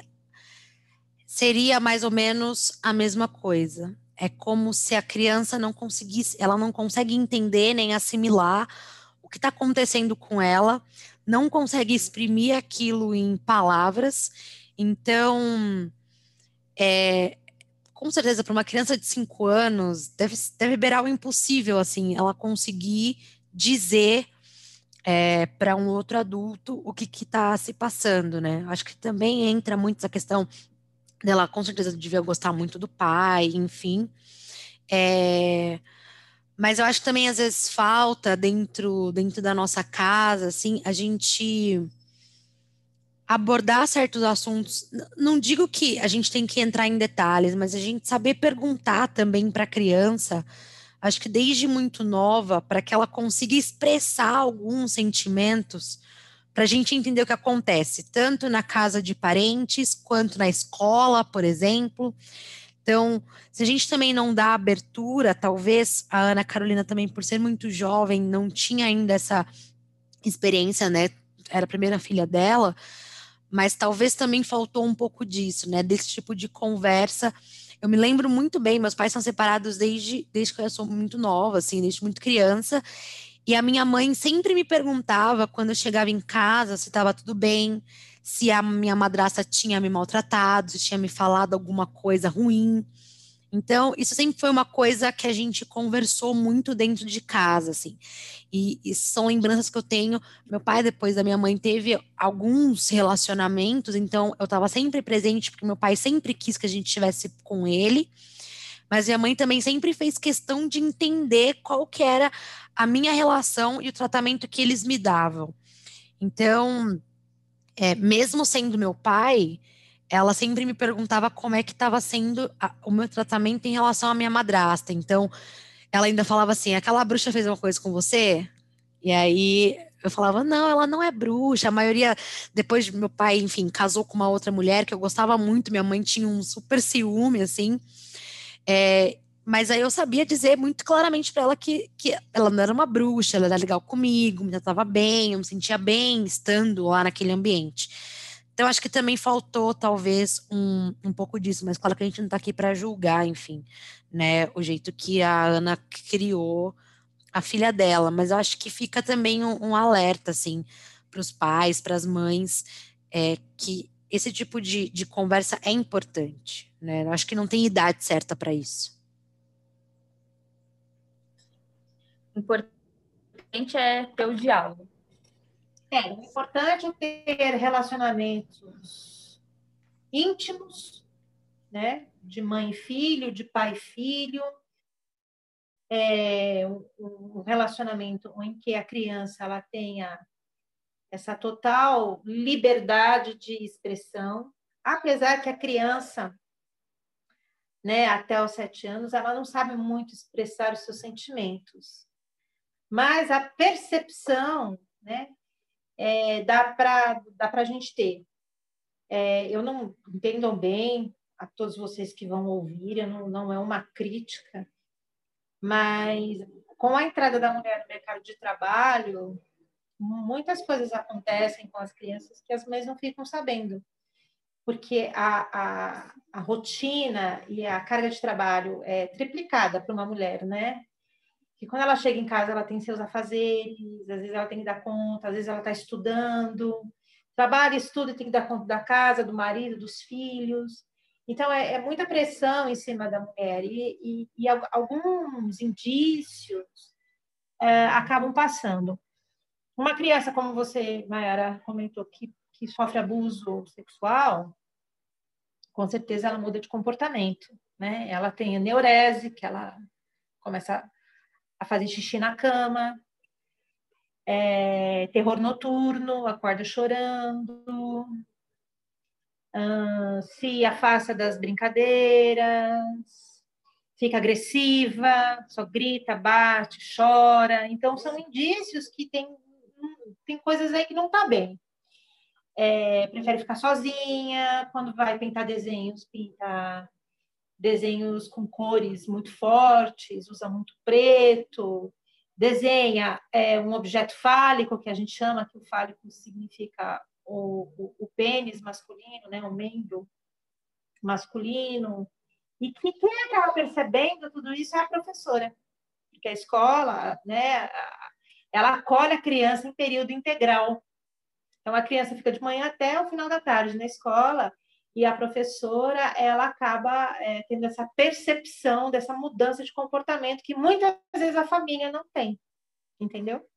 seria mais ou menos a mesma coisa. É como se a criança não conseguisse, ela não consegue entender nem assimilar o que está acontecendo com ela, não consegue exprimir aquilo em palavras. Então, é, com certeza, para uma criança de cinco anos, deve, deve beirar o impossível, assim, ela conseguir dizer é, para um outro adulto o que está se passando, né? Acho que também entra muito essa questão dela, com certeza, devia gostar muito do pai, enfim. É, mas eu acho que também às vezes falta dentro, dentro da nossa casa, assim, a gente abordar certos assuntos. Não digo que a gente tem que entrar em detalhes, mas a gente saber perguntar também para a criança, acho que desde muito nova, para que ela consiga expressar alguns sentimentos, para a gente entender o que acontece, tanto na casa de parentes, quanto na escola, por exemplo. Então, se a gente também não dá abertura, talvez a Ana Carolina também, por ser muito jovem, não tinha ainda essa experiência, né? Era a primeira filha dela, mas talvez também faltou um pouco disso, né? Desse tipo de conversa. Eu me lembro muito bem, meus pais são separados desde, desde que eu sou muito nova, assim, desde muito criança. E a minha mãe sempre me perguntava, quando eu chegava em casa, se estava tudo bem, se a minha madrasta tinha me maltratado, se tinha me falado alguma coisa ruim. Então, isso sempre foi uma coisa que a gente conversou muito dentro de casa, assim. E, e, são lembranças que eu tenho. Meu pai, depois da minha mãe, teve alguns relacionamentos, então eu estava sempre presente, porque meu pai sempre quis que a gente estivesse com ele. Mas minha mãe também sempre fez questão de entender qual que era a minha relação e o tratamento que eles me davam. Então, é, mesmo sendo meu pai, ela sempre me perguntava como é que estava sendo a, o meu tratamento em relação à minha madrasta. Então, ela ainda falava assim: aquela bruxa fez uma coisa com você? E aí eu falava: não, ela não é bruxa. A maioria, depois meu pai, enfim, casou com uma outra mulher que eu gostava muito. Minha mãe tinha um super ciúme, assim. É, mas aí eu sabia dizer muito claramente para ela que, que ela não era uma bruxa, ela era legal comigo, me tratava bem, eu me sentia bem estando lá naquele ambiente. Então, acho que também faltou, talvez, um, um pouco disso, mas claro que a gente não está aqui para julgar, enfim, né, o jeito que a Ana criou a filha dela, mas eu acho que fica também um, um alerta, assim, para os pais, para as mães, é, que esse tipo de, de conversa é importante, né, eu acho que não tem idade certa para isso. Importante é ter o diálogo é, o importante é ter relacionamentos íntimos, né? De mãe e filho, de pai e filho. É, um relacionamento em que a criança ela tenha essa total liberdade de expressão, apesar que a criança, né, até os sete anos, ela não sabe muito expressar os seus sentimentos, mas a percepção, né, é, dá para dá a gente ter. É, eu não entendam bem a todos vocês que vão ouvir, não, não é uma crítica, mas com a entrada da mulher no mercado de trabalho, muitas coisas acontecem com as crianças que as mães não ficam sabendo, porque a, a, a rotina e a carga de trabalho é triplicada para uma mulher, né? que quando ela chega em casa ela tem seus afazeres, às vezes ela tem que dar conta, às vezes ela está estudando, trabalha, estuda e tem que dar conta da casa, do marido, dos filhos. Então é, é muita pressão em cima da mulher e, e, e alguns indícios é, acabam passando. Uma criança, como você, Mayara, comentou, que, que sofre abuso sexual, com certeza ela muda de comportamento, né? Ela tem a neurese, que ela começa a fazer xixi na cama, é, terror noturno, acorda chorando, se afasta das brincadeiras, fica agressiva, só grita, bate, chora. Então, são indícios que tem, tem coisas aí que não tá bem. É, prefere ficar sozinha, quando vai pintar desenhos, pinta desenhos com cores muito fortes, usa muito preto, desenha é, um objeto fálico, que a gente chama, que o fálico significa o, o, o pênis masculino, né, o membro masculino, e que quem acaba percebendo tudo isso é a professora, porque a escola, né, ela acolhe a criança em período integral, Então, a criança fica de manhã até o final da tarde na escola e a professora ela acaba é, tendo essa percepção dessa mudança de comportamento que muitas vezes a família não tem, entendeu?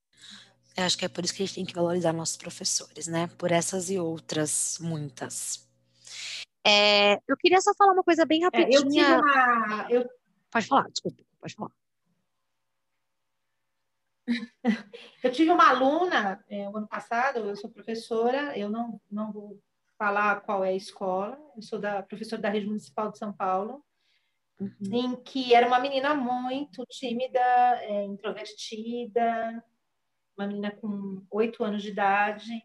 Eu acho que é por isso que a gente tem que valorizar nossos professores, né? Por essas e outras, muitas. É, eu queria só falar uma coisa bem rapidinha. É, eu tive uma, eu... Pode falar, desculpa, pode falar. Eu tive uma aluna é, o ano passado, eu sou professora, eu não, não vou falar qual é a escola, eu sou da professora da Rede Municipal de São Paulo, uhum. em que era uma menina muito tímida, é, introvertida, uma menina com oito anos de idade.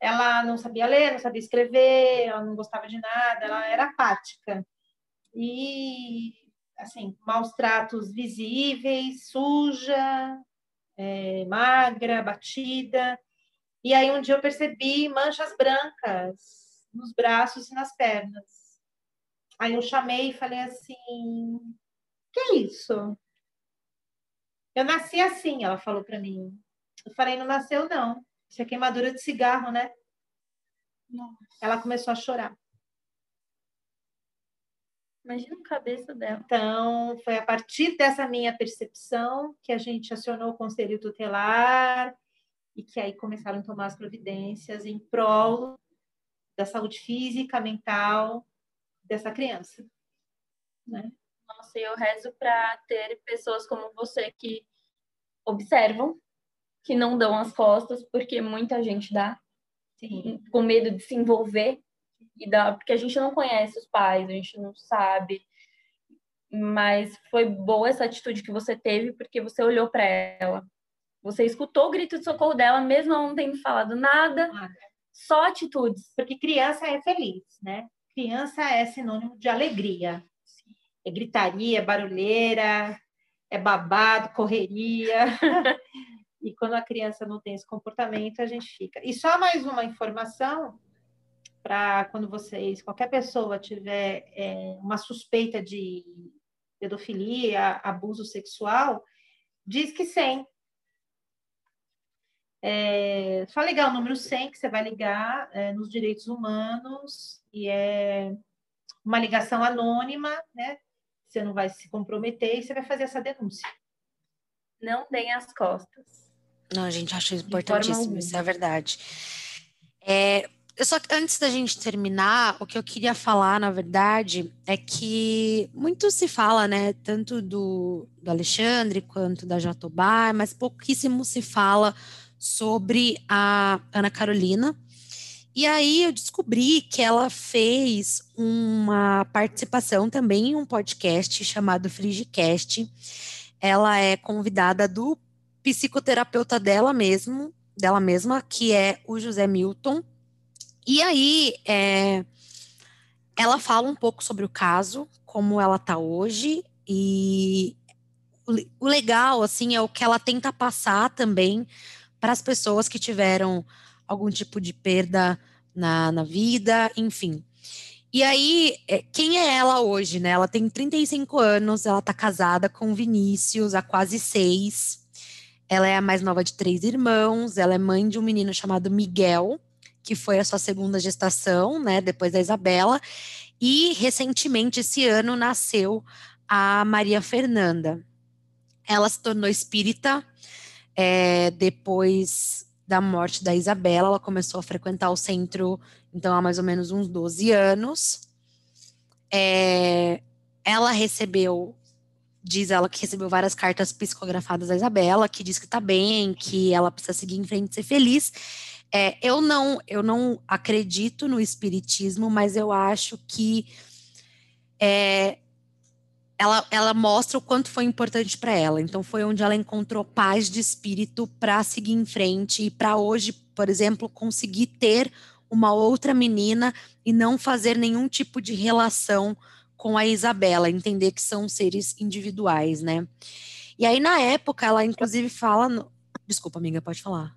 Ela não sabia ler, não sabia escrever, ela não gostava de nada, ela era apática. E, assim, maus tratos visíveis, suja, é, magra, batida. E aí um dia eu percebi manchas brancas nos braços e nas pernas. Aí eu chamei e falei assim: "Que é isso?" Eu nasci assim, ela falou para mim. Eu falei: "Não nasceu não. Isso é queimadura de cigarro, né?" Nossa. Ela começou a chorar. Imagina a cabeça dela. Então, foi a partir dessa minha percepção que a gente acionou o conselho tutelar e que aí começaram a tomar as providências em prol da saúde física, mental dessa criança. Né? Nossa, eu rezo para ter pessoas como você que observam, que não dão as costas, porque muita gente dá, Sim. com medo de se envolver e dá, porque a gente não conhece os pais, a gente não sabe. Mas foi boa essa atitude que você teve, porque você olhou para ela. Você escutou o grito de socorro dela, mesmo ela não tendo falado nada, só atitudes. Porque criança é feliz, né? Criança é sinônimo de alegria. É gritaria, é barulheira, é babado, correria. e quando a criança não tem esse comportamento, a gente fica. E só mais uma informação para quando vocês, qualquer pessoa tiver é, uma suspeita de pedofilia, abuso sexual, diz que 100. É, só ligar o número 100 que você vai ligar é, nos direitos humanos e é uma ligação anônima, né? Você não vai se comprometer e você vai fazer essa denúncia. Não deem as costas. Não, a gente acha importantíssimo, isso é verdade. É, eu só antes da gente terminar, o que eu queria falar, na verdade, é que muito se fala, né, tanto do, do Alexandre quanto da Jatobá, mas pouquíssimo se fala sobre a Ana Carolina. E aí eu descobri que ela fez uma participação também em um podcast chamado Frigicast. Ela é convidada do psicoterapeuta dela mesmo, dela mesma, que é o José Milton e aí, é, ela fala um pouco sobre o caso, como ela tá hoje, e o, legal, assim, é o que ela tenta passar também para as pessoas que tiveram algum tipo de perda na, na vida, enfim. E aí, é, quem é ela hoje, né? Ela tem 35 anos, ela tá casada com Vinícius há quase seis. Ela é a mais nova de três irmãos, ela é mãe de um menino chamado Miguel, que foi a sua segunda gestação, né, depois da Isabela, e recentemente esse ano nasceu a Maria Fernanda. Ela se tornou espírita é, depois da morte da Isabela, ela começou a frequentar o centro, então há mais ou menos uns 12 anos. É, ela recebeu, diz ela que recebeu várias cartas psicografadas da Isabela, que diz que tá bem, que ela precisa seguir em frente e ser feliz. É, eu não, eu não acredito no espiritismo, mas eu acho que é, ela, ela mostra o quanto foi importante para ela. Então foi onde ela encontrou paz de espírito para seguir em frente e para hoje, por exemplo, conseguir ter uma outra menina e não fazer nenhum tipo de relação com a Isabela, entender que são seres individuais, né? E aí na época ela inclusive fala, no... desculpa amiga, pode falar.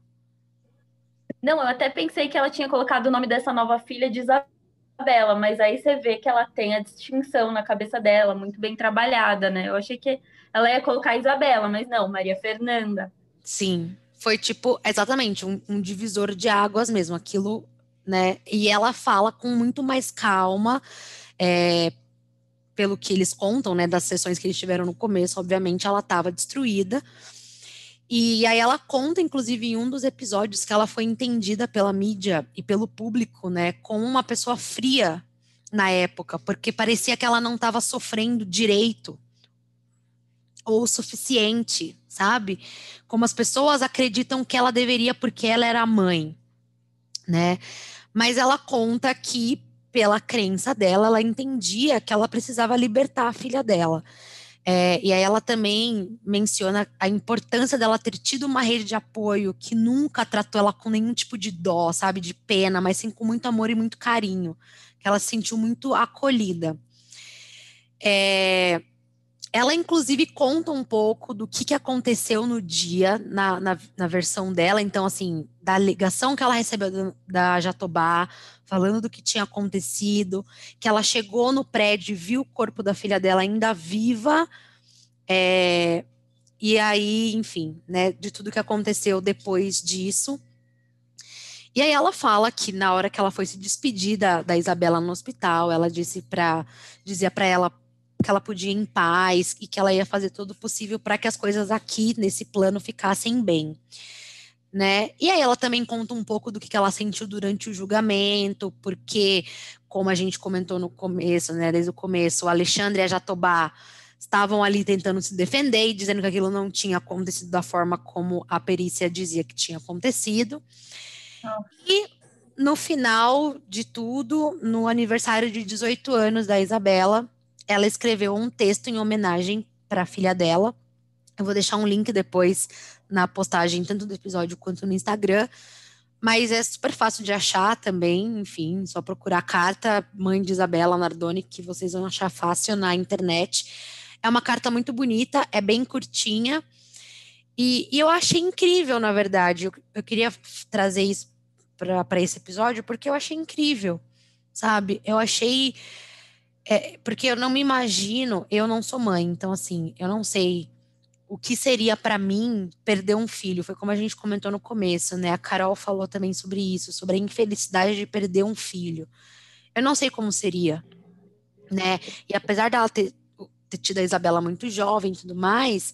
Não, eu até pensei que ela tinha colocado o nome dessa nova filha de Isabela, mas aí você vê que ela tem a distinção na cabeça dela, muito bem trabalhada, né? Eu achei que ela ia colocar Isabela, mas não, Maria Fernanda. Sim. foi tipo, exatamente, um, um divisor de águas mesmo, aquilo, né? E ela fala com muito mais calma, é, pelo que eles contam, né, das sessões que eles tiveram no começo, obviamente ela estava destruída. E aí ela conta, inclusive, em um dos episódios que ela foi entendida pela mídia e pelo público, né, como uma pessoa fria na época, porque parecia que ela não estava sofrendo direito ou o suficiente, sabe? Como as pessoas acreditam que ela deveria porque ela era mãe, né? Mas ela conta que pela crença dela, ela entendia que ela precisava libertar a filha dela. É, e aí ela também menciona a importância dela ter tido uma rede de apoio que nunca tratou ela com nenhum tipo de dó, sabe, de pena, mas sim com muito amor e muito carinho, que ela se sentiu muito acolhida. É, ela, inclusive, conta um pouco do que, que aconteceu no dia, na, na, na, versão dela. Então, assim, da ligação que ela recebeu da, da Jatobá, falando do que tinha acontecido, que ela chegou no prédio e viu o corpo da filha dela ainda viva. É, e aí, enfim, né, de tudo que aconteceu depois disso. E aí ela fala que na hora que ela foi se despedir da, da Isabela no hospital, ela disse para dizia para ela que ela podia ir em paz e que ela ia fazer todo o possível para que as coisas aqui nesse plano ficassem bem. Né? E aí ela também conta um pouco do que ela sentiu durante o julgamento, porque, como a gente comentou no começo, né, desde o começo, o Alexandre e a Jatobá estavam ali tentando se defender e dizendo que aquilo não tinha acontecido da forma como a perícia dizia que tinha acontecido. Oh. E no final de tudo, no aniversário de 18 anos da Isabela, ela escreveu um texto em homenagem para a filha dela. Eu vou deixar um link depois na postagem, tanto do episódio quanto no Instagram. Mas é super fácil de achar também, enfim, só procurar carta Mãe de Isabela Nardoni, que vocês vão achar fácil na internet. É uma carta muito bonita, é bem curtinha. E, e eu achei incrível, na verdade. Eu, eu queria trazer isso para esse episódio, porque eu achei incrível, sabe? Eu achei é, porque eu não me imagino, eu não sou mãe, então assim, eu não sei o que seria para mim perder um filho. Foi como a gente comentou no começo, né? A Carol falou também sobre isso, sobre a infelicidade de perder um filho. Eu não sei como seria, né? E apesar dela ter, ter tido a Isabela muito jovem e tudo mais,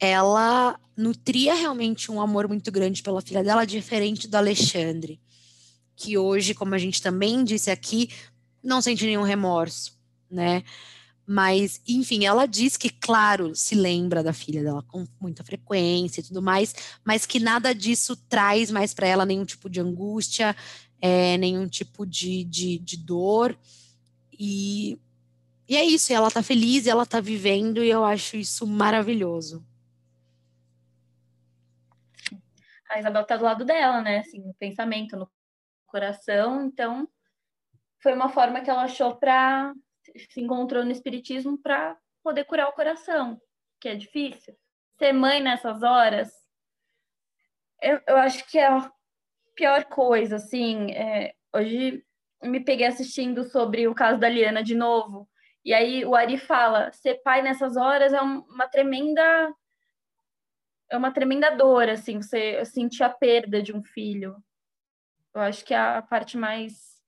ela nutria realmente um amor muito grande pela filha dela, diferente do Alexandre, que hoje, como a gente também disse aqui, não sente nenhum remorso né? Mas, enfim, ela diz que, claro, se lembra da filha dela com muita frequência e tudo mais, mas que nada disso traz mais para ela nenhum tipo de angústia, é, nenhum tipo de, de, de dor. E, e é isso, ela tá feliz, ela tá vivendo, e eu acho isso maravilhoso. A Isabel tá do lado dela, né? Assim, no pensamento, no coração, então foi uma forma que ela achou para se encontrou no espiritismo para poder curar o coração, que é difícil. Ser mãe nessas horas, eu, eu acho que é a pior coisa, assim. É, hoje me peguei assistindo sobre o caso da Liana de novo, e aí o Ari fala: ser pai nessas horas é uma tremenda é uma tremenda dor, assim, você sentir a perda de um filho. Eu acho que é a parte mais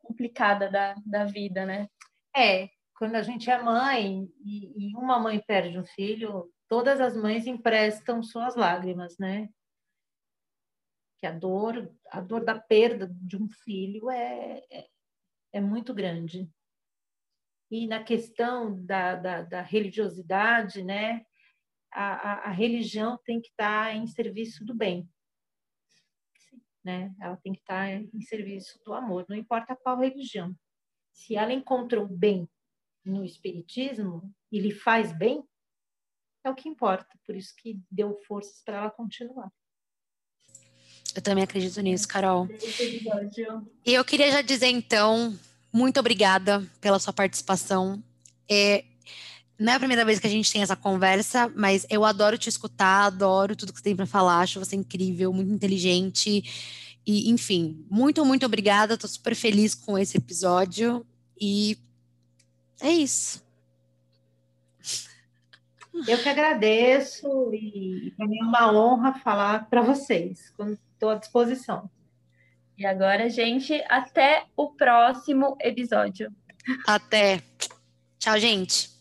complicada da, da vida, né? É, quando a gente é mãe e, e uma mãe perde um filho, todas as mães emprestam suas lágrimas, né? Que a dor, a dor da perda de um filho é, é, é muito grande. E na questão da, da, da religiosidade, né? A, a, a, religião tem que estar em serviço do bem. Né? Ela tem que estar em serviço do amor, não importa qual religião se ela encontrou bem no espiritismo e lhe faz bem, é o que importa. Por isso que deu forças para ela continuar. Eu também acredito nisso, Carol. E eu queria já dizer, então, muito obrigada pela sua participação. É, não é a primeira vez que a gente tem essa conversa, mas eu adoro te escutar, adoro tudo que você tem para falar, acho você incrível, muito inteligente. E, enfim, muito, muito obrigada. Estou super feliz com esse episódio. E é isso. Eu que agradeço e para mim é uma honra falar para vocês. Estou à disposição. E agora, gente, até o próximo episódio. Até. Tchau, gente.